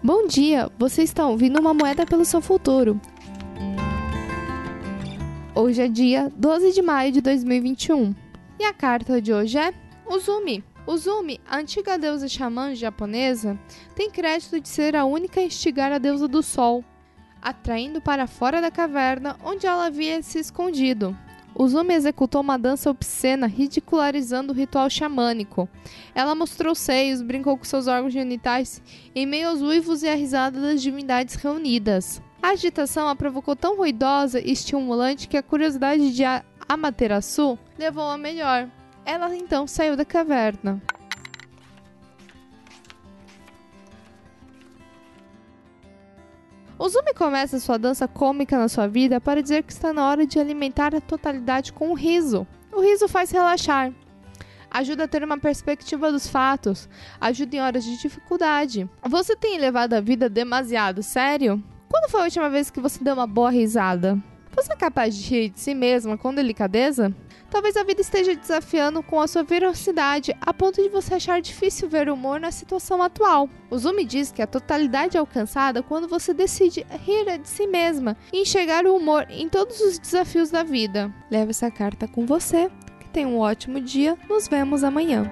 Bom dia, você está ouvindo uma moeda pelo seu futuro. Hoje é dia 12 de maio de 2021 e a carta de hoje é Uzumi. Uzumi, a antiga deusa xamã japonesa, tem crédito de ser a única a instigar a deusa do sol, atraindo para fora da caverna onde ela havia se escondido. Uzumi executou uma dança obscena, ridicularizando o ritual xamânico. Ela mostrou seios, brincou com seus órgãos genitais, em meio aos uivos e a risada das divindades reunidas. A agitação a provocou tão ruidosa e estimulante que a curiosidade de Amaterasu levou a melhor. Ela então saiu da caverna. Uzumi começa sua dança cômica na sua vida para dizer que está na hora de alimentar a totalidade com o riso. O riso faz relaxar, ajuda a ter uma perspectiva dos fatos, ajuda em horas de dificuldade. Você tem levado a vida demasiado sério? Quando foi a última vez que você deu uma boa risada? Você é capaz de rir de si mesma com delicadeza? Talvez a vida esteja desafiando com a sua velocidade a ponto de você achar difícil ver humor na situação atual. O Zumi diz que a totalidade é alcançada quando você decide rir de si mesma e enxergar o humor em todos os desafios da vida. Leve essa carta com você. Que tenha um ótimo dia. Nos vemos amanhã.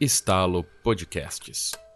Estalo Podcasts.